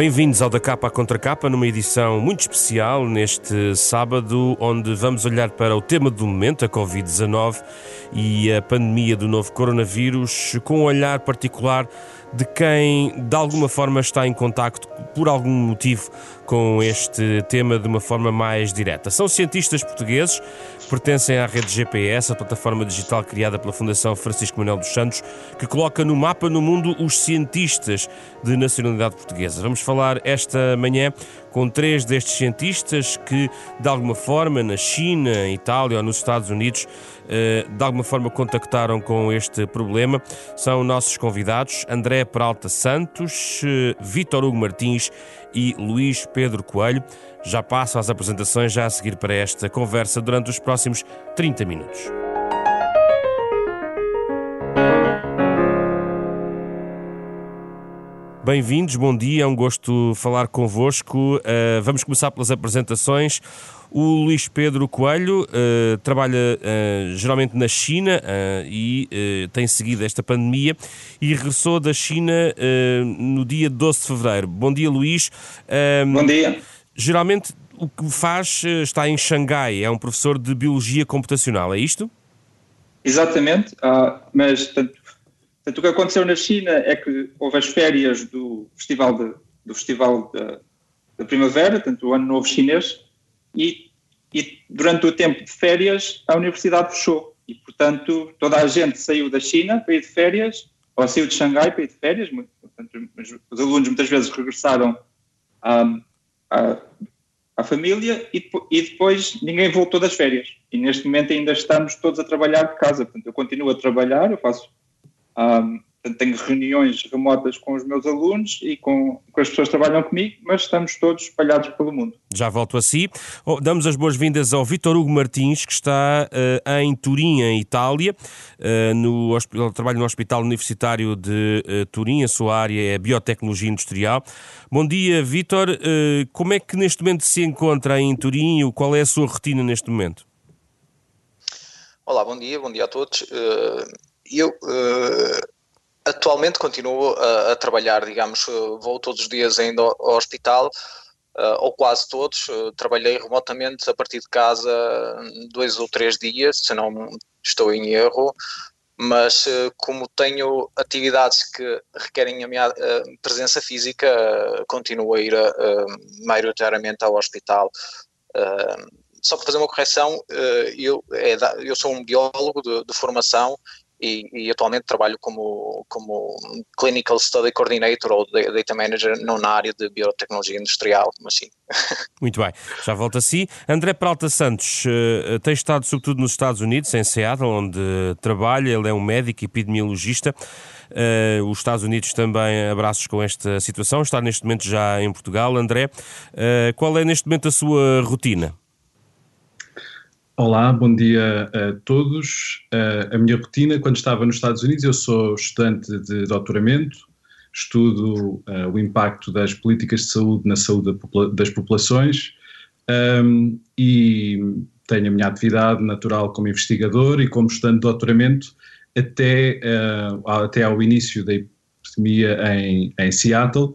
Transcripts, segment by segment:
Bem-vindos ao Da Capa à Contra Capa, numa edição muito especial neste sábado, onde vamos olhar para o tema do momento, a Covid-19 e a pandemia do novo coronavírus, com um olhar particular de quem de alguma forma está em contacto por algum motivo com este tema de uma forma mais direta. São cientistas portugueses, pertencem à rede GPS, a plataforma digital criada pela Fundação Francisco Manuel dos Santos, que coloca no mapa no mundo os cientistas de nacionalidade portuguesa. Vamos falar esta manhã com três destes cientistas que, de alguma forma, na China, Itália ou nos Estados Unidos, eh, de alguma forma contactaram com este problema. São nossos convidados André Peralta Santos, eh, Vítor Hugo Martins e Luís Pedro Coelho. Já passo às apresentações já a seguir para esta conversa durante os próximos 30 minutos. Bem-vindos, bom dia, é um gosto falar convosco. Uh, vamos começar pelas apresentações. O Luís Pedro Coelho uh, trabalha uh, geralmente na China e tem seguido esta pandemia e regressou da China no dia 12 de fevereiro. Bom dia, Luís. bom dia. Geralmente o que faz está em Xangai, é um professor de Biologia Computacional, é isto? Exatamente, uh, mas tanto Portanto, o que aconteceu na China é que houve as férias do Festival, de, do festival da, Primavera, portanto, o Ano Novo Chinês, e, e, durante o tempo de férias a universidade fechou. E, portanto, toda a gente saiu da China para ir de férias, ou saiu de Xangai para ir de férias. Portanto, os alunos muitas vezes regressaram à, à, à família e, e, depois ninguém voltou das férias. E neste momento ainda estamos todos a trabalhar de casa. Portanto, eu continuo a trabalhar, eu faço um, tenho reuniões remotas com os meus alunos e com, com, as pessoas que trabalham comigo, mas estamos todos espalhados pelo mundo. Já volto a si. Oh, damos as boas-vindas ao Vitor Hugo Martins, que está uh, em Turim, em Itália, uh, no ele trabalha no Hospital Universitário de uh, Turim, a sua área é Biotecnologia Industrial. Bom dia, Vitor. como é que neste momento se encontra em Turim e qual é a sua rotina neste momento? Olá, bom dia, bom dia a todos eu uh, atualmente continuo a, a, trabalhar, digamos, eh, vou todos os dias ainda ao, hospital, uh, ou quase todos. Uh, trabalhei remotamente a partir de casa dois ou três dias, se não estou em erro, mas como tenho atividades que requerem a minha presença física, continuo a ir maioritariamente ao hospital só para fazer uma correção, eu, é eu sou um biólogo de, de formação e, e, atualmente trabalho como, como Clinical Study Coordinator ou Data Manager, não na área de biotecnologia industrial, mas sim. Muito bem, já volto a si. André Peralta Santos uh, tem estado sobretudo nos Estados Unidos, em Seattle, onde trabalha, ele é um médico epidemiologista. Uh, os Estados Unidos também abraços com esta situação, está neste momento já em Portugal. André, uh, qual é neste momento a sua rotina? Olá, bom dia a todos. a minha rotina, quando estava nos Estados Unidos, eu sou estudante de doutoramento, estudo uh, o impacto das políticas de saúde na saúde das populações um, e tenho a minha atividade natural como investigador e como estudante de doutoramento até, uh, até ao início da epidemia em, em Seattle.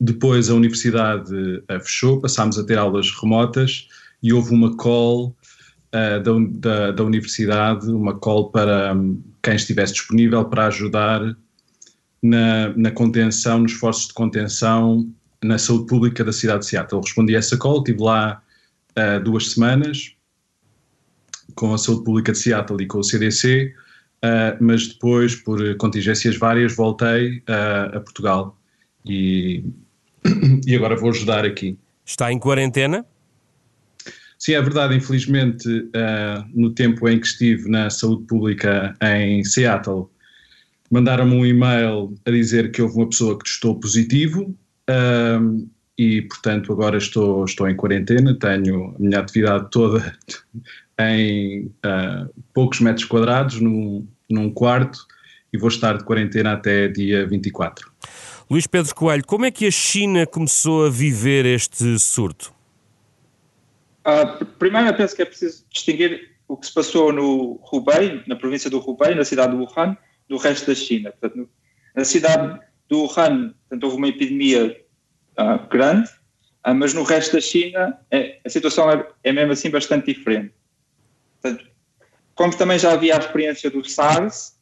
Depois a universidade fechou, passámos a ter aulas remotas e houve uma call uh, da, da, da, universidade, uma call para um, quem estivesse disponível para ajudar na, na contenção, nos esforços de contenção na saúde pública da cidade de Seattle. Respondi a essa call, estive lá uh, duas semanas com a saúde pública de Seattle e com o CDC, uh, ah, mas depois, por contingências várias, voltei uh, a Portugal e, e agora vou ajudar aqui. Está em quarentena? Sim, é verdade. Infelizmente, uh, no tempo em que estive na saúde pública em Seattle, mandaram-me um e-mail a dizer que houve uma pessoa que testou positivo uh, e, portanto, agora estou, estou em quarentena. Tenho a minha atividade toda em uh, poucos metros quadrados, num, num quarto, e vou estar de quarentena até dia 24. Luís Pedro Coelho, como é que a China começou a viver este surto? Uh, primeiro, eu penso que é preciso distinguir o que se passou no Hubei, na província do Hubei, na cidade de Wuhan, do resto da China. Portanto, na cidade do Wuhan, portanto, houve uma epidemia uh, grande, uh, mas no resto da China é, a situação é, é, mesmo assim bastante diferente. Portanto, como também já havia a experiência do SARS,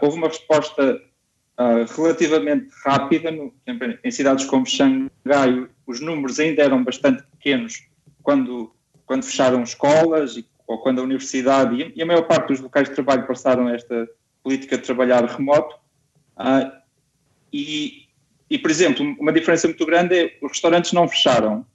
houve uma resposta relativamente rápida, no, em cidades como Xangai, os números ainda eram bastante pequenos quando, quando fecharam escolas e, ou quando a universidade e, e a maior parte dos locais de trabalho passaram esta política de trabalhar remoto. Uh, e, e, por exemplo, uma diferença muito grande é os restaurantes não fecharam,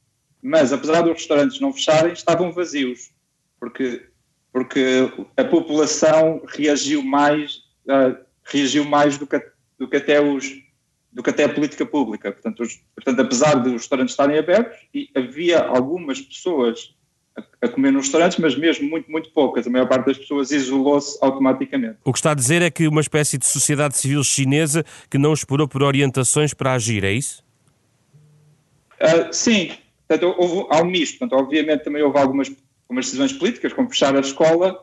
mas apesar dos restaurantes não fecharem, estavam vazios, porque, porque a população reagiu mais, uh, reagiu mais do que, do que até os do que até a política pública. Portanto, os, portanto, apesar de os restaurantes estarem abertos, havia algumas pessoas a, comer nos restaurantes, mas mesmo muito, muito poucas. A maior parte das pessoas isolou-se automaticamente. O que está a dizer é que uma espécie de sociedade civil chinesa que não esperou por orientações para agir, é isso? Uh, sim, portanto, houve, há um misto. Portanto, obviamente também houve algumas, algumas decisões políticas, como fechar a escola,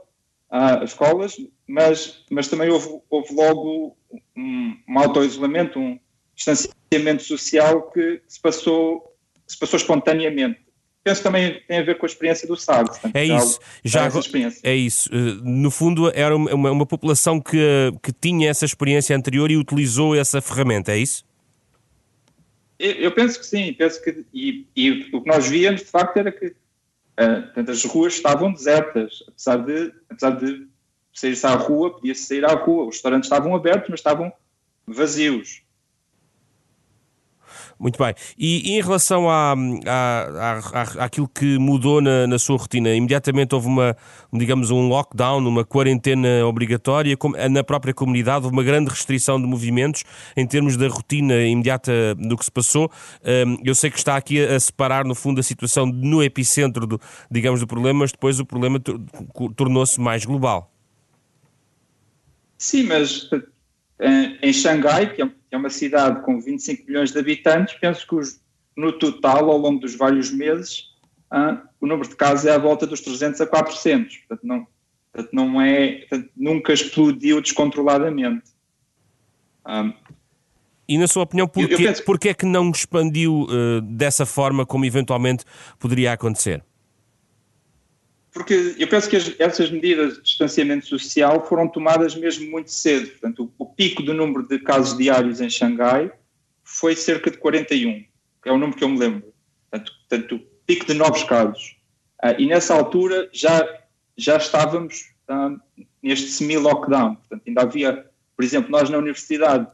uh, as escolas, mas, mas também houve, houve logo um, um auto-isolamento, um, distanciamento social que se passou, se passou espontaneamente. Penso também tem a ver com a experiência do SARS. Portanto, é isso, já é isso. No fundo, era uma, uma, população que, que tinha essa experiência anterior e utilizou essa ferramenta, é isso? Eu, eu penso que sim, penso que e, e, o que nós víamos de facto era que uh, as ruas estavam desertas, apesar de, apesar de sair-se à rua, podia-se sair à rua, os restaurantes estavam abertos, mas estavam vazios. Muito bem. E, e em relação à, à, à, àquilo que mudou na, na, sua rotina, imediatamente houve uma, digamos, um lockdown, uma quarentena obrigatória, na própria comunidade, houve uma grande restrição de movimentos em termos da rotina imediata do que se passou. Hum, eu sei que está aqui a separar, no fundo, a situação no epicentro, do, digamos, do problema, mas depois o problema tornou-se mais global. Sim, mas em Xangai, que é, é uma cidade com 25 milhões de habitantes, penso que os, no total, ao longo dos vários meses, uh, o número de casos é à volta dos 300 a 400. Portanto, não, portanto, não é, portanto, nunca explodiu descontroladamente. Um, e na sua opinião, porquê, penso... porquê é que não expandiu uh, dessa forma como eventualmente poderia acontecer? Porque eu penso que as, essas medidas de distanciamento social foram tomadas mesmo muito cedo. Portanto, o, o, pico do número de casos diários em Xangai foi cerca de 41, é o número que eu me lembro. Portanto, portanto o pico de novos casos. Uh, e nessa altura já, já estávamos uh, neste semi-lockdown. Portanto, ainda havia, por exemplo, nós na universidade,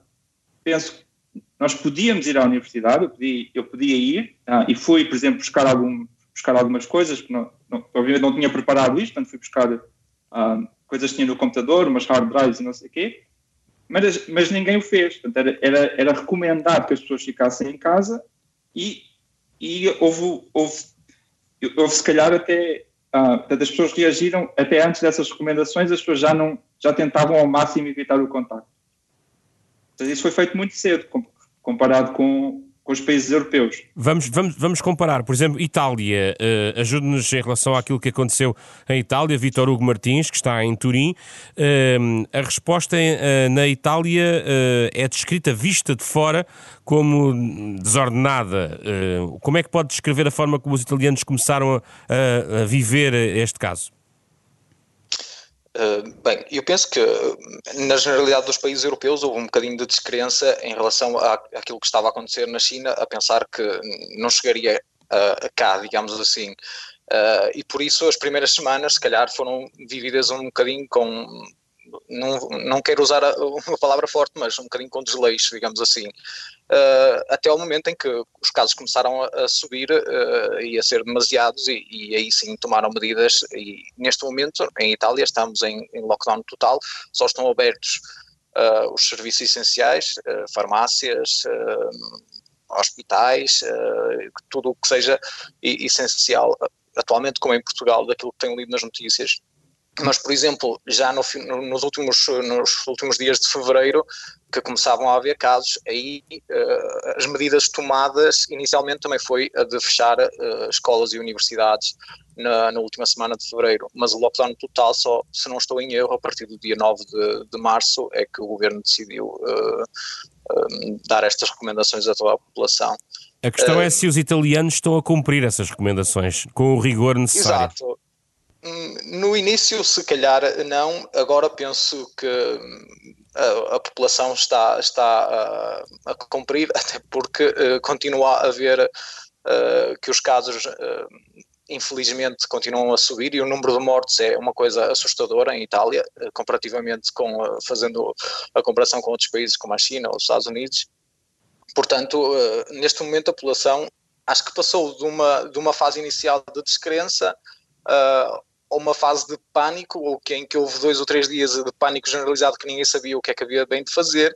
penso que nós podíamos ir à universidade, eu podia, eu podia ir, uh, e fui, por exemplo, buscar algum buscar algumas coisas, não, não, obviamente não tinha preparado isto, portanto fui buscar uh, coisas que tinha no computador, umas hard drives e não sei o quê, mas, mas ninguém o fez. Portanto, era, era, era recomendado que as pessoas ficassem em casa e, e houve, houve, houve se calhar até. Uh, portanto, as pessoas reagiram até antes dessas recomendações, as pessoas já, não, já tentavam ao máximo evitar o contato. Portanto, isso foi feito muito cedo, comparado com, com os países europeus. Vamos, vamos, vamos comparar, por exemplo, Itália. Uh, Ajude-nos em relação àquilo que aconteceu em Itália. Vitor Hugo Martins, que está em Turim. Uh, a resposta uh, na Itália é descrita, vista de fora, como desordenada. como é que pode descrever a forma como os italianos começaram a, a viver este caso? Uh, bem, eu penso que na generalidade dos países europeus houve um bocadinho de descrença em relação à, àquilo que estava a acontecer na China, a pensar que não chegaria uh, cá, digamos assim. Uh, e por isso as primeiras semanas, se calhar, foram vividas um bocadinho com não, não quero usar uma palavra forte, mas um bocadinho com desleixo, digamos assim, uh, até ao momento em que os casos começaram a, a subir uh, e a ser demasiados e, e, aí sim tomaram medidas e neste momento em Itália estamos em, em lockdown total, só estão abertos uh, os serviços essenciais, farmácias, hospitais, tudo o que seja essencial atualmente, como em Portugal, daquilo que tenho lido nas notícias, mas, por exemplo, já no, nos, últimos, nos últimos dias de fevereiro, que começavam a haver casos, aí uh, as medidas tomadas inicialmente também foi a de fechar uh, escolas e universidades na, na, última semana de fevereiro, mas o lockdown total só, se não estou em erro, a partir do dia 9 de, de março é que o governo decidiu uh, dar estas recomendações a toda a população. A questão é se os italianos estão a cumprir essas recomendações com o rigor necessário. Exato. Hum, no início, se calhar não, agora penso que hum, a, a população está, está a, a, cumprir, até porque uh, continua a haver uh, que os casos, uh, infelizmente, continuam a subir e o número de mortes é uma coisa assustadora em Itália, comparativamente com, fazendo a comparação com outros países como a China ou os Estados Unidos. Portanto, neste momento a população acho que passou de uma, de uma fase inicial de descrença uh, ou uma fase de pânico, ou que, em que houve dois ou três dias de pânico generalizado que ninguém sabia o que é que havia bem de fazer,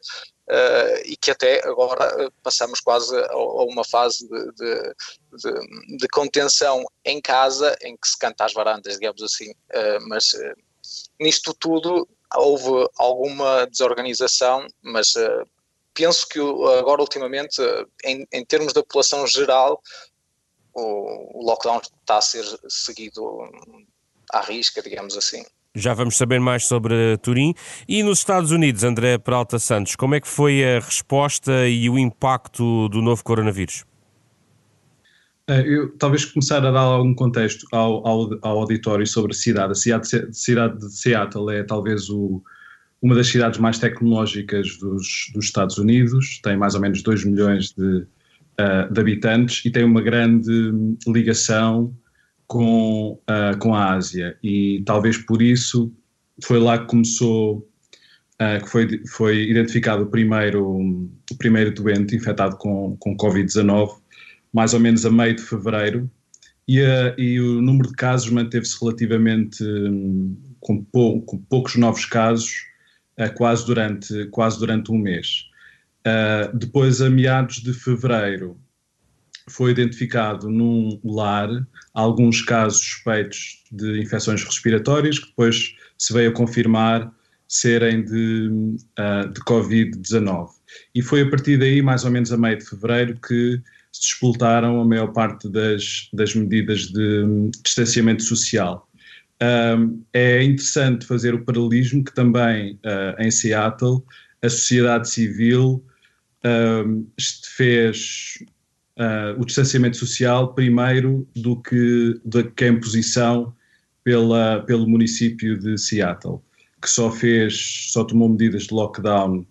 uh, e que até agora uh, passamos quase a, a uma fase de, de, de, de, contenção em casa, em que se canta às varandas, digamos assim, uh, mas nisto tudo houve alguma desorganização, mas penso que agora ultimamente, em, em termos da população geral, o lockdown está a ser seguido à risca, digamos assim. Já vamos saber mais sobre Turim. E nos Estados Unidos, André Peralta Santos, como é que foi a resposta e o impacto do novo coronavírus? Eh, eu talvez começar a dar algum contexto ao, ao, ao auditório sobre a cidade. A cidade, cidade de Seattle é talvez o, uma das cidades mais tecnológicas dos, dos, Estados Unidos, tem mais ou menos 2 milhões de, uh, de habitantes e tem uma grande ligação com, uh, com a Ásia e talvez por isso foi lá que começou, uh, que foi, foi identificado o primeiro, o primeiro doente infectado com, com Covid-19, mais ou menos a meio de fevereiro, e, uh, e o número de casos manteve-se relativamente um, com, pou, com, poucos novos casos, quase, durante, quase durante um mês. depois, a meados de fevereiro, foi identificado num lar alguns casos suspeitos de infecções respiratórias, que depois se veio a confirmar serem de, uh, de Covid-19. E foi a partir daí, mais ou menos a meio de fevereiro, que se despoltaram a maior parte das, das medidas de distanciamento social. Um, é interessante fazer o paralelismo que também uh, em Seattle a sociedade civil fez uh, o distanciamento social primeiro do que, do que a imposição pela, pelo município de Seattle, que só fez, só tomou medidas de lockdown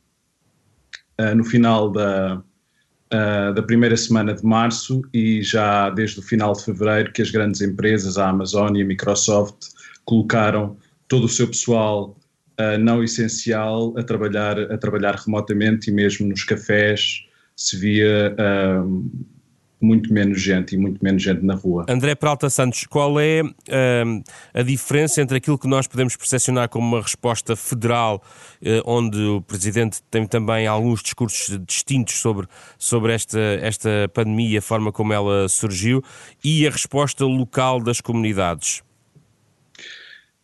uh, no final da, uh, da primeira semana de março e já desde o final de fevereiro que as grandes empresas, a Amazon e a Microsoft, colocaram todo o seu pessoal não essencial a trabalhar, a trabalhar remotamente e mesmo nos cafés se via uh, muito menos gente e muito menos gente na rua. André Peralta Santos, qual é uh, a diferença entre aquilo que nós podemos percepcionar como uma resposta federal, uh, onde o Presidente tem também alguns discursos distintos sobre, sobre esta, esta pandemia, a forma como ela surgiu, e a resposta local das comunidades?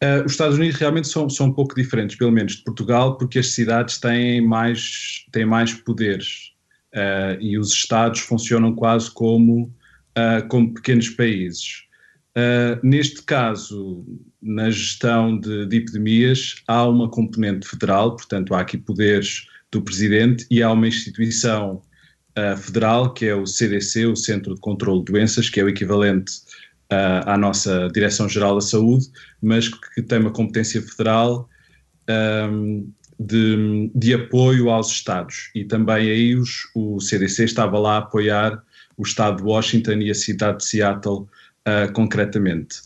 Uh, os Estados Unidos realmente são, são um pouco diferentes, pelo menos de Portugal, porque as cidades têm mais, têm mais poderes uh, e os Estados funcionam quase como, uh, como pequenos países. Uh, neste caso, na gestão de, de, epidemias, há uma componente federal, portanto, há aqui poderes do Presidente e há uma instituição federal, que é o CDC, o Centro de Controlo de Doenças, que é o equivalente à nossa Direção-Geral da Saúde, mas que, tem uma competência federal um, de, de apoio aos Estados e também aí os, o CDC estava lá a apoiar o Estado de Washington e a cidade de Seattle uh, concretamente.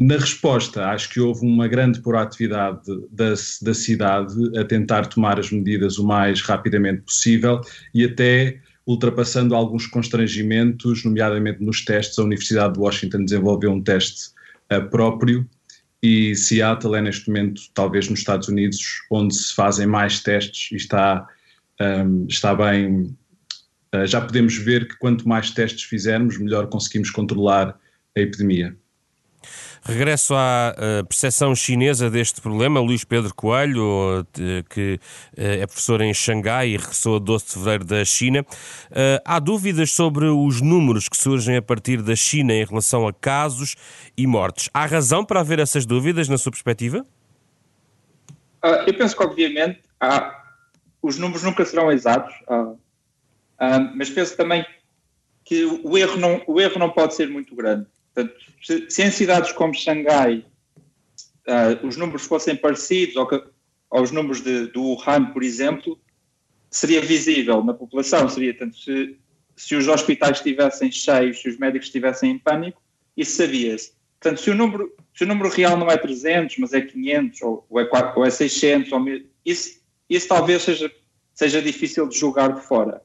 Na resposta, acho que houve uma grande proatividade da, da cidade a tentar tomar as medidas o mais rapidamente possível e até ultrapassando alguns constrangimentos, nomeadamente nos testes. A Universidade de Washington desenvolveu um teste uh, próprio e Seattle é neste momento, talvez nos Estados Unidos, onde se fazem mais testes e está, um, está bem. Uh, já podemos ver que quanto mais testes fizermos, melhor conseguimos controlar a epidemia. Regresso à uh, percepção chinesa deste problema. Luís Pedro Coelho, que uh, é professor em Xangai e regressou a 12 de fevereiro da China. Há dúvidas sobre os números que surgem a partir da China em relação a casos e mortes. Há razão para haver essas dúvidas, na sua perspectiva? Uh, eu penso que, obviamente, há, os números nunca serão exatos, uh, uh, mas penso também que o erro não, o erro não pode ser muito grande. Portanto, se, se em cidades como Xangai uh, os números fossem parecidos ao que, aos números de, do Wuhan, por exemplo, seria visível na população, seria tanto se, se os hospitais estivessem cheios, se os médicos estivessem em pânico, isso sabia-se. Portanto, se o, número, se o número real não é 300, mas é 500, ou, ou, é, 4, ou é 600, ou, isso, isso talvez seja, seja difícil de julgar de fora.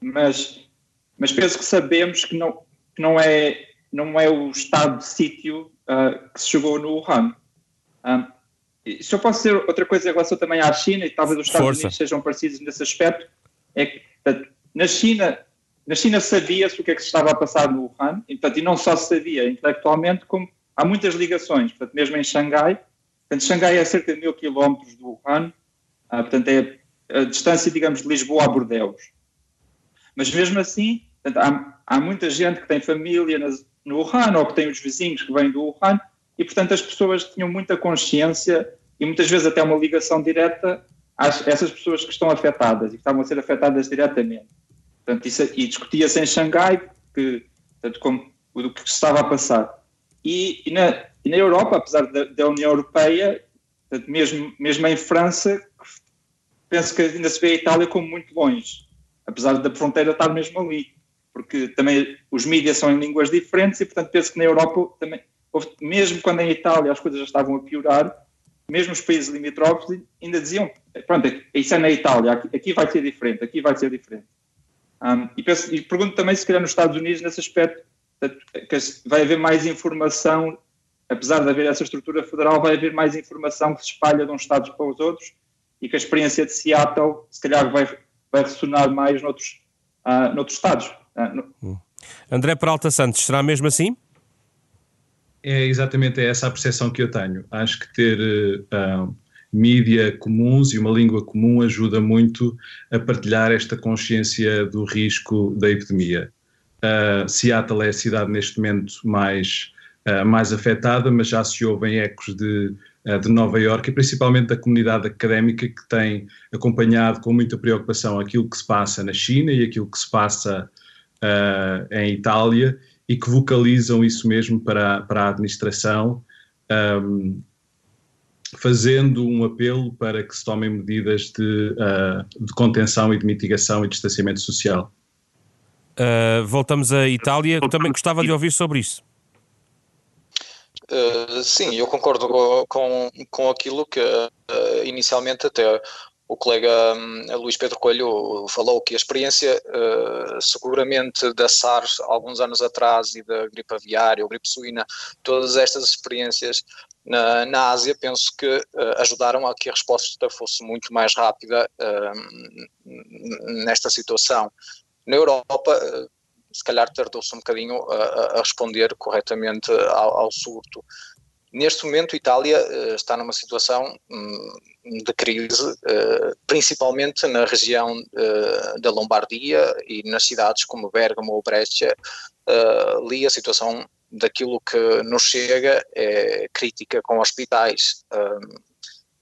Mas, mas penso que sabemos que não, que não, é, não é o estado de sítio uh, que se chegou no Wuhan. Um, se eu posso dizer outra coisa em relação também à China, e talvez os Estados Força. Unidos sejam parecidos nesse aspecto, é que na China, na China sabia-se o que é que se estava a passar no Wuhan, e, portanto, e não só se sabia intelectualmente, como há muitas ligações, portanto, mesmo em Xangai, portanto, Xangai é cerca de mil quilómetros do Wuhan, ah, portanto, é a distância, digamos, de Lisboa a Bordeus. Mas mesmo assim, portanto, há, há muita gente que tem família nas, no Wuhan, ou que tem os vizinhos que vêm do Wuhan, e, portanto, as pessoas tinham muita consciência e muitas vezes até uma ligação direta a essas pessoas que estão afetadas e que estavam a ser afetadas diretamente. Portanto, isso, e discutia-se em Xangai que, portanto, como, o que estava a passar. E, e, na, e na, Europa, apesar da, da União Europeia, portanto, mesmo, mesmo em França, penso que ainda se vê a Itália como muito longe, apesar da fronteira estar mesmo ali, porque também os mídias são em línguas diferentes e, portanto, penso que na Europa também mesmo quando em Itália as coisas já estavam a piorar, mesmo os países limítrofes ainda diziam, pronto, isso é na Itália, aqui, vai ser diferente, aqui vai ser diferente. Um, e, penso, e, pergunto também se calhar nos Estados Unidos nesse aspecto, que vai haver mais informação, apesar de haver essa estrutura federal, vai haver mais informação que se espalha de uns estados para os outros e que a experiência de Seattle se calhar vai, vai ressonar mais noutros, uh, noutros estados. No... Hum. André Peralta Santos, será mesmo assim? é exatamente essa a percepção que eu tenho. Acho que ter uh, mídia comuns e uma língua comum ajuda muito a partilhar esta consciência do risco da epidemia. Uh, Seattle é a cidade neste momento mais, uh, mais afetada, mas já se ouvem ecos de, uh, de Nova Iorque e principalmente da comunidade académica que tem acompanhado com muita preocupação aquilo que se passa na China e aquilo que se passa em Itália e que vocalizam isso mesmo para, para a administração, um, fazendo um apelo para que se tomem medidas de, uh, de contenção e de mitigação e distanciamento social. Uh, voltamos à Itália, também gostava de ouvir sobre isso. Uh, sim, eu concordo com, com aquilo que uh, inicialmente até o colega um, Luís Pedro Coelho falou que a experiência uh, seguramente da SARS alguns anos atrás e da gripe aviária ou gripe suína, todas estas experiências na, na Ásia penso que uh, ajudaram a que a resposta fosse muito mais rápida uh, nesta situação. Na Europa, se calhar tardou-se um bocadinho a, a responder corretamente ao, ao surto. Neste momento, a Itália uh, está numa situação um, de crise, uh, principalmente na região uh, da Lombardia e nas cidades como Bergamo ou Brescia. ali a situação daquilo que nos chega é crítica com hospitais um,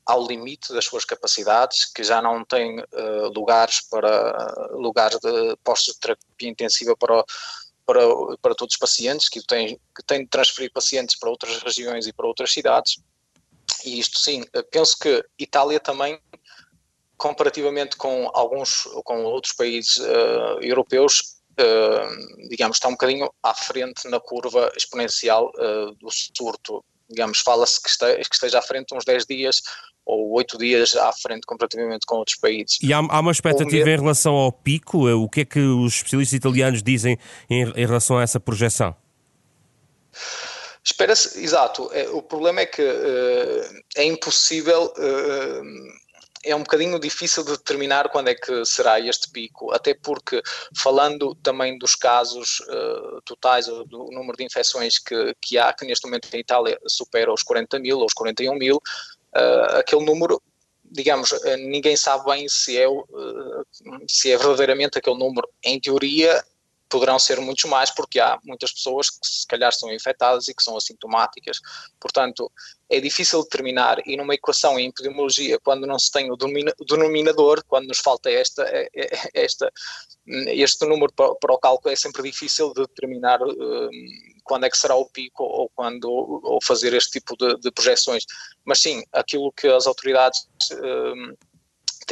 ao limite das suas capacidades, que já não têm lugares para lugares de postos de terapia intensiva para para, para todos os pacientes, que têm, que têm de transferir pacientes para outras regiões e para outras cidades. E isto sim, penso que Itália também, comparativamente com alguns, com outros países uh, europeus, uh, digamos, está um bocadinho à frente na curva exponencial uh, do surto. Digamos, fala-se que, que esteja à frente uns 10 dias ou oito dias à frente comparativamente com outros países. E há, há uma expectativa em relação ao pico? O que é que os especialistas italianos dizem em, em relação a essa projeção? Espera-se, exato. É, o problema é que uh, é impossível, uh, é um bocadinho difícil de determinar quando é que será este pico, até porque, falando também dos casos uh, totais, do número de infecções que, que há, que neste momento em Itália supera os 40 mil ou os 41 mil, uh, aquele número, digamos, uh, ninguém sabe bem se é, se é verdadeiramente aquele número. Em teoria, poderão ser muitos mais, porque há muitas pessoas que se calhar são infectadas e que são assintomáticas. Portanto, é difícil determinar, e numa equação em epidemiologia, quando não se tem o denominador, quando nos falta esta, é, é, esta, este número para, o cálculo, é sempre difícil de determinar um, quando é que será o pico ou quando ou fazer este tipo de, de projeções. Mas sim, aquilo que as autoridades um,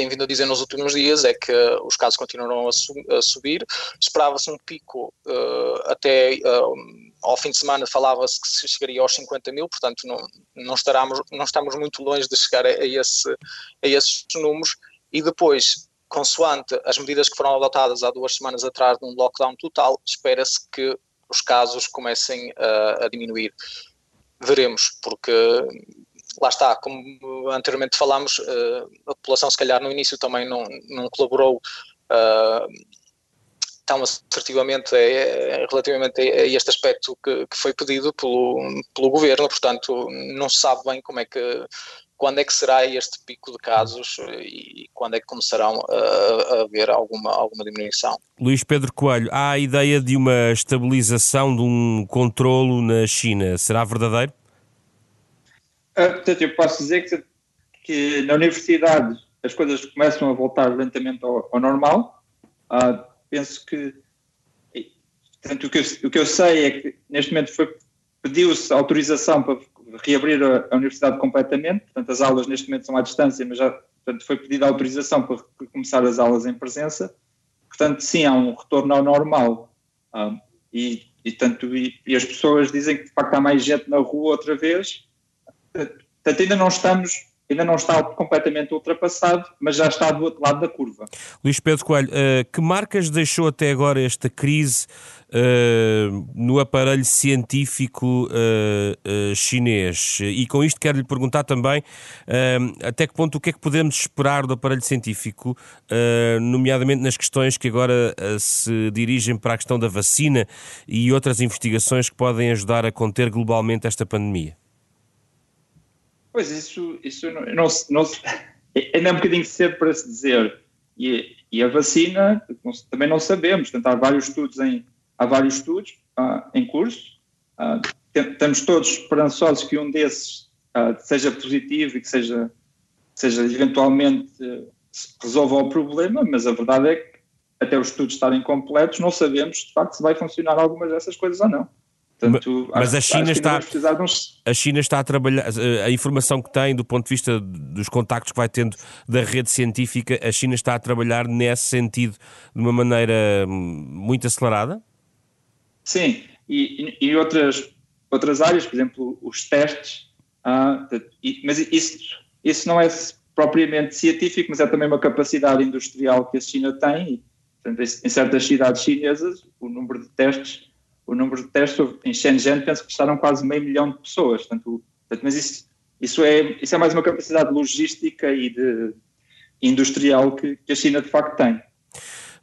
tem vindo a dizer nos últimos dias é que os casos continuarão a, su a subir. Esperava-se um pico uh, até uh, ao fim de semana, falava-se que se chegaria aos 50 mil, portanto, não, não, estaremos, não estamos muito longe de chegar a, a, esse, a esses números. E depois, consoante as medidas que foram adotadas há duas semanas atrás de um lockdown total, espera-se que os casos comecem a, a diminuir. Veremos, porque lá está, como anteriormente falámos, eh, a população se calhar no início também não, não colaborou uh, tão assertivamente é, relativamente a este aspecto que, que, foi pedido pelo, pelo governo, portanto não se sabe bem como é que quando é que será este pico de casos e quando é que começarão a, a haver alguma, alguma diminuição. Luís Pedro Coelho, há a ideia de uma estabilização, de um controlo na China, será verdadeiro? Ah, portanto, eu posso dizer que, que, na universidade as coisas começam a voltar lentamente ao, ao normal. Uh, penso que, portanto, o que, eu, o que eu sei é que neste momento foi pediu-se autorização para reabrir a, a, universidade completamente, portanto as aulas neste momento são à distância, mas já portanto, foi pedida autorização para começar as aulas em presença. Portanto, sim, há um retorno ao normal. Uh, e, e, tanto, e, e, as pessoas dizem que de facto há mais gente na rua outra vez, Portanto, ainda não estamos, ainda não está completamente ultrapassado, mas já está do outro lado da curva. Luís Pedro Coelho, uh, que marcas deixou até agora esta crise uh, no aparelho científico uh, chinês? E com isto quero lhe perguntar também até que ponto o que é que podemos esperar do aparelho científico, nomeadamente nas questões que agora se dirigem para a questão da vacina e outras investigações que podem ajudar a conter globalmente esta pandemia? Pois, isso, isso não, não, não, ainda é um bocadinho cedo para se dizer. E, e a vacina também não sabemos. Portanto, há vários estudos em, há vários estudos uh, em curso. Uh, estamos todos esperançosos que um desses uh, seja positivo e que seja, seja eventualmente resolva o problema, mas a verdade é que até os estudos estarem completos não sabemos de facto se vai funcionar algumas dessas coisas ou não. Portanto, mas acho, a China está uns... a China está a trabalhar a informação que tem do ponto de vista dos contactos que vai tendo da rede científica a China está a trabalhar nesse sentido de uma maneira hum, muito acelerada? Sim e, e outras outras áreas por exemplo os testes ah, mas isso isso não é propriamente científico mas é também uma capacidade industrial que a China tem e, portanto, em certas cidades chinesas o número de testes o número de testes em Shenzhen penso que estaram quase meio milhão de pessoas. Portanto, mas isso, isso, é, isso é mais uma capacidade logística e de, industrial que, que a China de facto tem.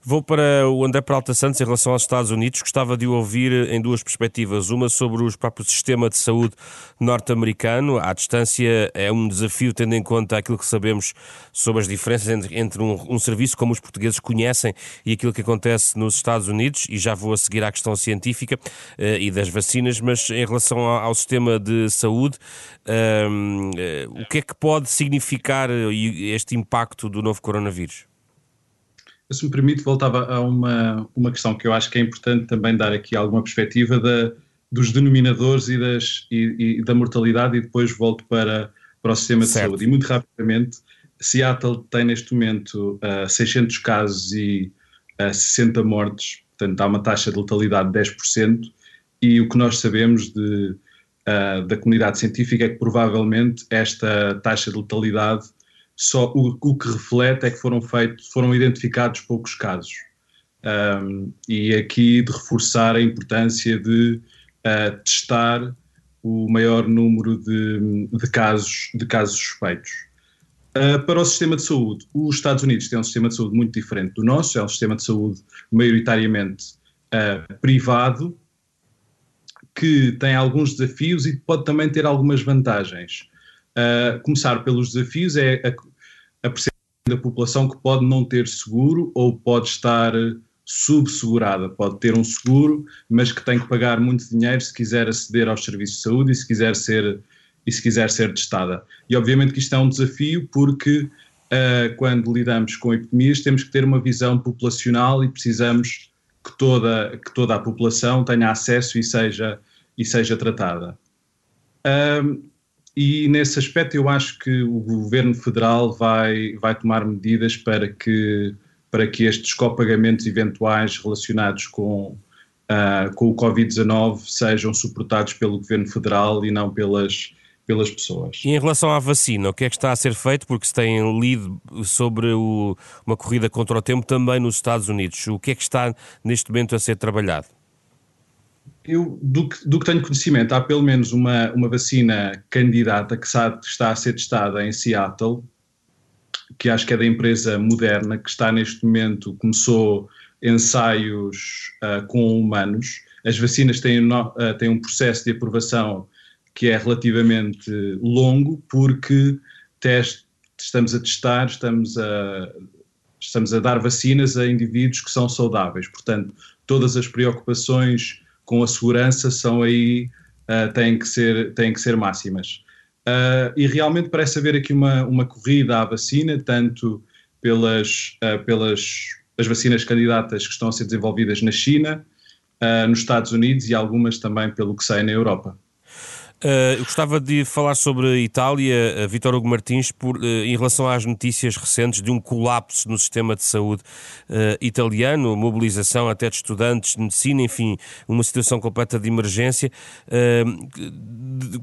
Vou para o André Peralta Santos em relação aos Estados Unidos. Gostava de o ouvir em duas perspectivas. Uma sobre o próprio sistema de saúde norte-americano. À distância é um desafio, tendo em conta aquilo que sabemos sobre as diferenças entre, entre um, um, serviço como os portugueses conhecem e aquilo que acontece nos Estados Unidos. E já vou a seguir à questão científica uh, e das vacinas, mas em relação ao, ao sistema de saúde, uh, uh, o que é que pode significar este impacto do novo coronavírus? Se me permite, voltava a uma, uma questão que eu acho que é importante também dar aqui alguma perspectiva da, dos denominadores e, das, e, e, da mortalidade e depois volto para, para o sistema certo. de saúde. E muito rapidamente, Seattle tem neste momento uh, 600 casos e uh, 60 mortes, portanto há uma taxa de letalidade de 10% e o que nós sabemos de, uh, da comunidade científica é que provavelmente esta taxa de letalidade só o, o que reflete é que foram feitos, foram identificados poucos casos. Um, e aqui de reforçar a importância de uh, testar o maior número de, de, casos, de casos suspeitos. Uh, para o sistema de saúde, os Estados Unidos têm um sistema de saúde muito diferente do nosso, é um sistema de saúde maioritariamente uh, privado, que tem alguns desafios e pode também ter algumas vantagens. Uh, começar pelos desafios é a, percentagem da população que pode não ter seguro ou pode estar subsegurada. Pode ter um seguro, mas que tem que pagar muito dinheiro se quiser aceder aos serviços de saúde e se quiser ser, e se quiser ser testada. E obviamente que isto é um desafio porque uh, quando lidamos com epidemias temos que ter uma visão populacional e precisamos que toda, que toda a população tenha acesso e seja, e seja tratada. Um, e nesse aspecto eu acho que o governo federal vai, vai tomar medidas para que, para que estes copagamentos eventuais relacionados com, uh, com o Covid-19 sejam suportados pelo governo federal e não pelas, pelas pessoas. E em relação à vacina, o que é que está a ser feito? Porque se tem lido sobre o, uma corrida contra o tempo também nos Estados Unidos. O que é que está neste momento a ser trabalhado? Eu, do que, do que tenho conhecimento, há pelo menos uma, uma vacina candidata que está a ser testada em Seattle, que acho que é da empresa Moderna, que está neste momento, começou ensaios uh, com humanos. As vacinas têm, no, uh, têm um processo de aprovação que é relativamente longo, porque teste, estamos a testar, estamos a, estamos a dar vacinas a indivíduos que são saudáveis. Portanto, todas as preocupações com a segurança são aí, uh, têm, que ser, têm que ser máximas. Uh, e realmente parece haver aqui uma, uma corrida à vacina, tanto pelas, uh, pelas as vacinas candidatas que estão a ser desenvolvidas na China, nos Estados Unidos e algumas também pelo que sai na Europa. Uh, eu gostava de falar sobre a Itália, uh, Vítor Hugo Martins, por, uh, em relação às notícias recentes de um colapso no sistema de saúde italiano, mobilização até de estudantes de medicina, enfim, uma situação completa de emergência.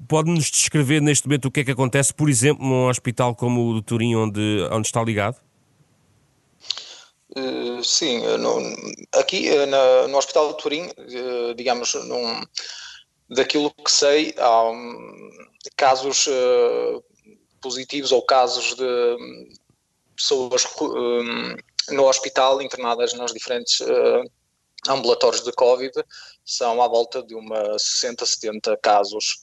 Pode-nos descrever neste momento o que é que acontece, por exemplo, num hospital como o do Turim, onde, onde está ligado? sim, no, aqui na, no Hospital de Turim, digamos, num daquilo que sei, há um, casos uh, positivos ou casos de pessoas um, no hospital internadas nos diferentes uh, ambulatórios de Covid, são à volta de uma 60, 70 casos.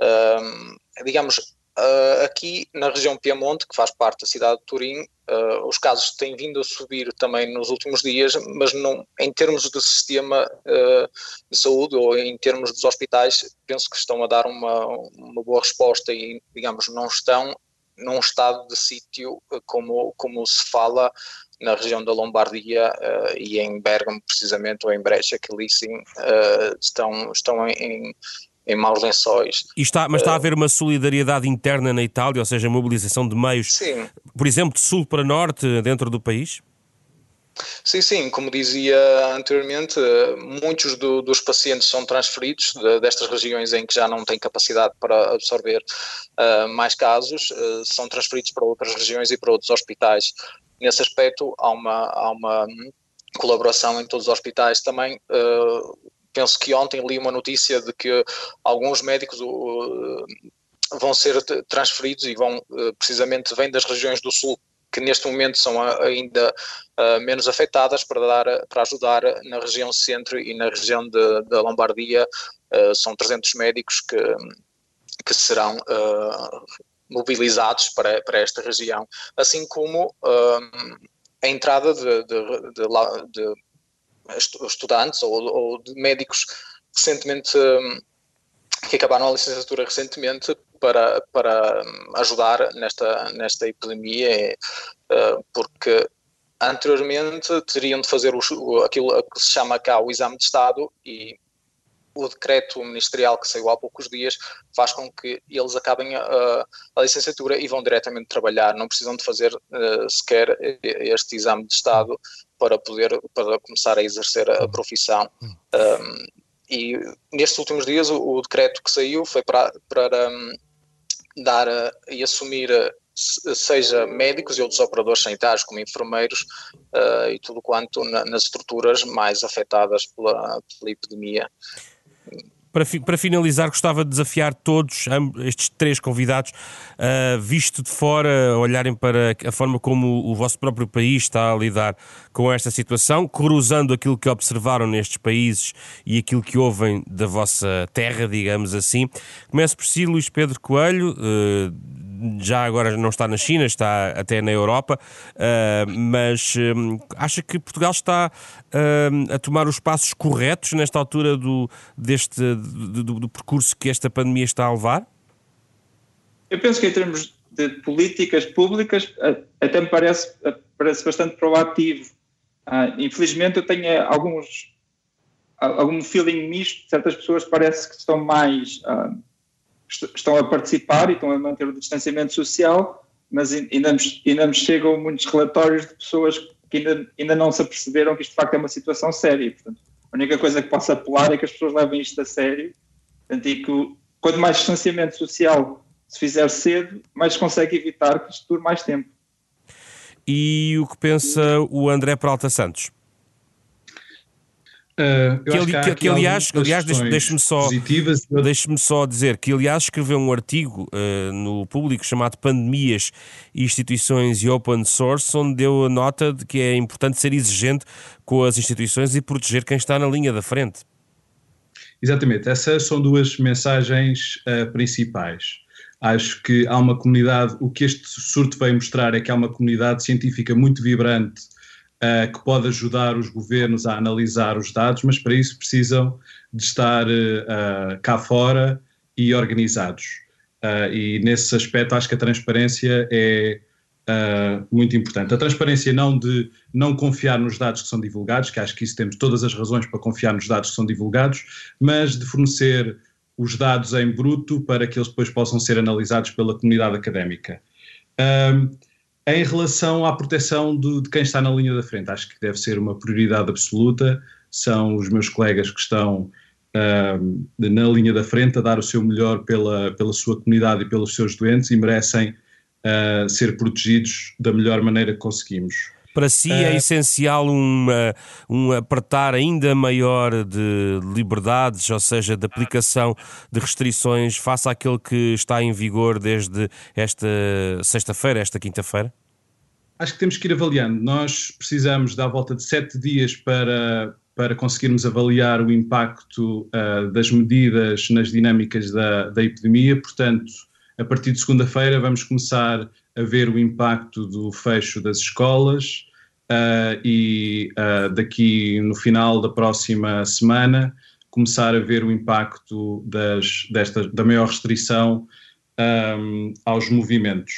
Um, digamos, Uh, aqui na região Piemonte, que faz parte da cidade de Turim, uh, os casos têm vindo a subir também nos últimos dias, mas não, em termos de sistema uh, de saúde ou em termos dos hospitais, penso que estão a dar uma, uma boa resposta e, digamos, não estão num estado de sítio como, como se fala na região da Lombardia e em Bergamo, precisamente, ou em Brescia, que ali sim estão, estão em em maus lençóis. E está, mas está a haver uma solidariedade interna na Itália, ou seja, mobilização de meios, sim. por exemplo, de sul para norte, dentro do país? Sim, sim, como dizia anteriormente, muitos do, dos pacientes são transferidos de, destas regiões em que já não têm capacidade para absorver uh, mais casos, uh, são transferidos para outras regiões e para outros hospitais. Nesse aspecto, há uma, há uma colaboração em todos os hospitais também. Uh, penso que ontem li uma notícia de que alguns médicos uh, vão ser transferidos e vão uh, precisamente vêm das regiões do sul que neste momento são ainda uh, menos afetadas para dar para ajudar na região centro e na região da Lombardia. São 300 médicos que que serão mobilizados para, para esta região. Assim como a entrada de, de, de, de estudantes ou, ou de médicos recentemente hum, que acabaram a licenciatura recentemente para, para hum, ajudar nesta, nesta epidemia, uh, porque anteriormente teriam de fazer o, aquilo que se chama cá o exame de Estado e o decreto ministerial que saiu há poucos dias faz com que eles acabem a, a licenciatura e vão diretamente trabalhar, não precisam de fazer uh, sequer este exame de Estado para poder para começar a exercer a profissão. Um, e nestes últimos dias o, o, decreto que saiu foi para, para um, dar uh, e assumir uh, seja médicos e outros operadores sanitários, como enfermeiros uh, e tudo quanto na, nas estruturas mais afetadas pela, pela epidemia. Para, para finalizar, gostava de desafiar todos, estes três convidados, uh, visto de fora, olharem para a forma como o vosso próprio país está a lidar com esta situação, cruzando aquilo que observaram nestes países e aquilo que ouvem da vossa terra, digamos assim. Começo por si, Luís Pedro Coelho. Uh, já agora não está na China, está até na Europa, mas acha que Portugal está a tomar os passos corretos nesta altura do, deste, do, do, do percurso que esta pandemia está a levar? Eu penso que em termos de políticas públicas até me parece, parece bastante proativo. Uh, infelizmente eu tenho alguns algum feeling misto, certas pessoas parece que estão mais uh, estão a participar e estão a manter o distanciamento social, mas ainda nos, ainda nos chegam muitos relatórios de pessoas que ainda, ainda não se aperceberam que isto de facto é uma situação séria. Portanto, a única coisa que posso apelar é que as pessoas levem isto a sério portanto, e que quanto mais distanciamento social se fizer cedo, mais se consegue evitar que isto dure mais tempo. E o que pensa o André Peralta Santos? Uh, que, ali, que, que aliás, aliás deixe-me só, deixe só dizer que aliás escreveu um artigo uh, no público chamado Pandemias, Instituições e Open Source, onde deu a nota de que é importante ser exigente com as instituições e proteger quem está na linha da frente. Exatamente, essas são duas mensagens uh, principais. Acho que há uma comunidade, o que este surto veio mostrar é que há uma comunidade científica muito vibrante uh, que pode ajudar os governos a analisar os dados, mas para isso precisam de estar uh, cá fora e organizados. Uh, e nesse aspecto acho que a transparência é muito importante. A transparência não de não confiar nos dados que são divulgados, que acho que isso temos todas as razões para confiar nos dados que são divulgados, mas de fornecer os dados em bruto para que eles depois possam ser analisados pela comunidade académica. Um, em relação à proteção de, de, quem está na linha da frente, acho que deve ser uma prioridade absoluta. São os meus colegas que estão um, na linha da frente a dar o seu melhor pela, pela sua comunidade e pelos seus doentes e merecem uh, ser protegidos da melhor maneira que conseguimos. Para si é, é essencial um, um apertar ainda maior de liberdades, ou seja, de aplicação de restrições face àquele que está em vigor desde esta sexta-feira, esta quinta-feira? Acho que temos que ir avaliando. Nós precisamos dar volta de sete dias para, para conseguirmos avaliar o impacto uh, das medidas nas dinâmicas da, da epidemia. Portanto, a partir de segunda-feira vamos começar a ver o impacto do fecho das escolas uh, e uh, daqui no final da próxima semana começar a ver o impacto das, desta, da maior restrição um, aos movimentos.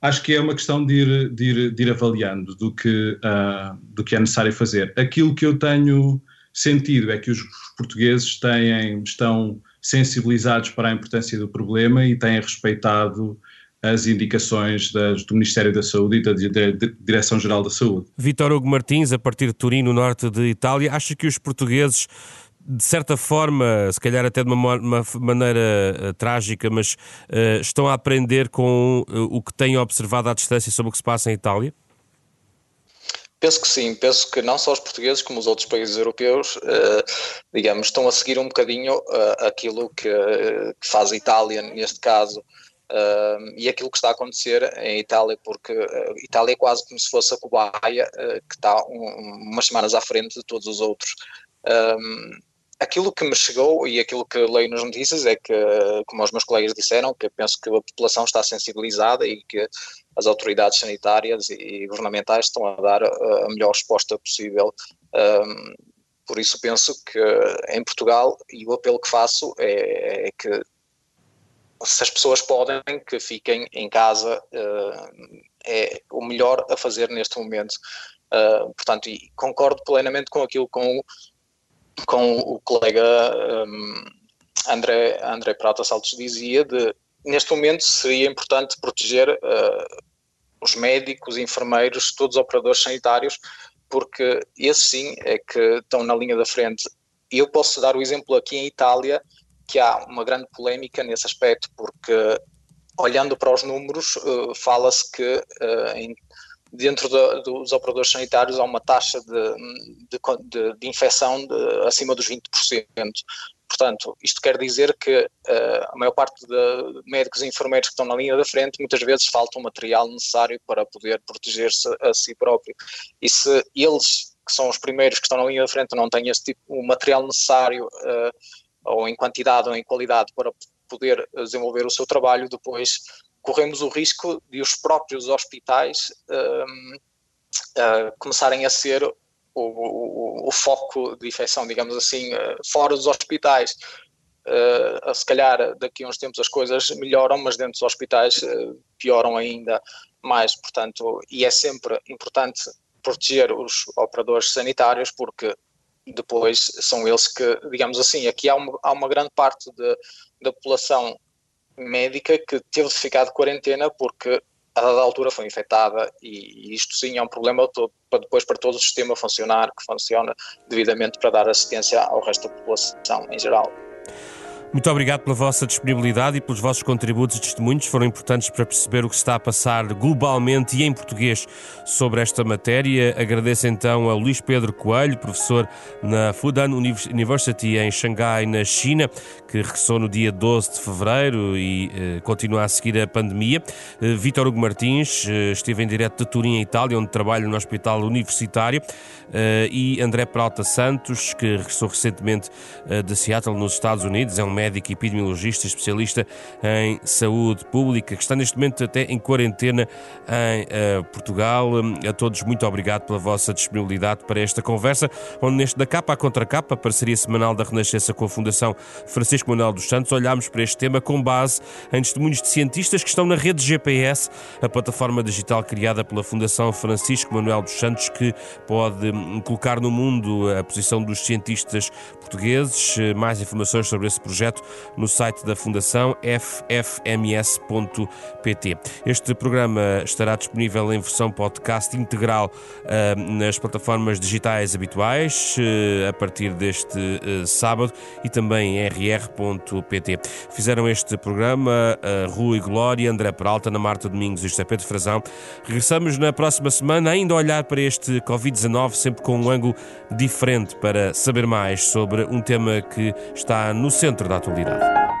Acho que é uma questão de ir, de ir, de ir avaliando do que, uh, do que é necessário fazer. Aquilo que eu tenho sentido é que os portugueses têm, estão sensibilizados para a importância do problema e têm respeitado as indicações das, do Ministério da Saúde e da, da Direção-Geral da Saúde. Vitor Hugo Martins, a partir de Turim, no norte de Itália, acha que os portugueses de certa forma, se calhar até de uma, uma maneira uh, trágica, mas uh, estão a aprender com uh, o que têm observado à distância sobre o que se passa em Itália? Penso que sim, penso que não só os portugueses, como os outros países europeus, digamos, estão a seguir um bocadinho aquilo que, que faz a Itália, neste caso, Uh, e aquilo que está a acontecer em Itália, porque uh, Itália é quase como se fosse a cobaia uh, que está um, umas semanas à frente de todos os outros. Um, aquilo que me chegou e aquilo que leio nas notícias é que, como os meus colegas disseram, que penso que a população está sensibilizada e que as autoridades sanitárias e governamentais estão a dar a melhor resposta possível. Um, por isso penso que em Portugal, e o apelo que faço é, é que se as pessoas podem, que fiquem em casa, uh, é o melhor a fazer neste momento. Uh, portanto, concordo plenamente com aquilo com, com o colega um, André, André Prata Saltos dizia, de neste momento seria importante proteger uh, os médicos, enfermeiros, todos os operadores sanitários, porque esses sim é que estão na linha da frente. Eu posso dar o exemplo aqui em Itália, que há uma grande polémica nesse aspecto, porque olhando para os números, uh, fala-se que uh, em, dentro de, dos operadores sanitários há uma taxa de, de, de, infecção acima dos 20%. Portanto, isto quer dizer que uh, a maior parte de médicos e enfermeiros que estão na linha da frente muitas vezes falta o material necessário para poder proteger-se a si próprio. E se eles, que são os primeiros que estão na linha da frente, não têm esse tipo, o material necessário ou em quantidade ou em qualidade para poder desenvolver o seu trabalho, depois corremos o risco de os próprios hospitais um, uh, começarem a ser o, o, o, foco de infecção, digamos assim, uh, fora dos hospitais. Uh, se calhar daqui a uns tempos as coisas melhoram, mas dentro dos hospitais uh, pioram ainda mais. Portanto, e é sempre importante proteger os operadores sanitários, porque depois são eles que, digamos assim, aqui há uma, há uma grande parte de, da população médica que teve de ficar de quarentena porque a dada altura foi infectada e, isto sim é um problema todo, para depois para todo o sistema funcionar, que funciona devidamente para dar assistência ao resto da população em geral. Muito obrigado pela vossa disponibilidade e pelos vossos contributos e testemunhos. Foram importantes para perceber o que está a passar globalmente e em português sobre esta matéria. Agradeço então a Luís Pedro Coelho, professor na Fudan University em Xangai, na China, que regressou no dia 12 de fevereiro e eh, continua a seguir a pandemia. Eh, Vítor Hugo Martins eh, esteve em direto de Turim, Itália, onde trabalha no Hospital Universitário. Eh, e André Peralta Santos, que regressou recentemente de Seattle, nos Estados Unidos. É um médico epidemiologista, especialista em saúde pública, que está neste momento até em quarentena em Portugal. A todos, muito obrigado pela vossa disponibilidade para esta conversa, onde neste da capa à contracapa, parceria semanal da Renascença com a Fundação Francisco Manuel dos Santos, olhámos para este tema com base em testemunhos de cientistas que estão na rede GPS, a plataforma digital criada pela Fundação Francisco Manuel dos Santos, que pode hum, colocar no mundo a posição dos cientistas portugueses. Mais informações sobre esse projeto no site da Fundação ffms.pt. Este programa estará disponível em versão podcast integral uh, nas plataformas digitais habituais uh, a partir deste sábado e também em rr.pt. Fizeram este programa Rui Glória, André Peralta, Ana Marta Domingos e José Pedro Frazão. Regressamos na próxima semana, ainda a olhar para este Covid-19, sempre com um ângulo diferente para saber mais sobre um tema que está no centro da atualidade.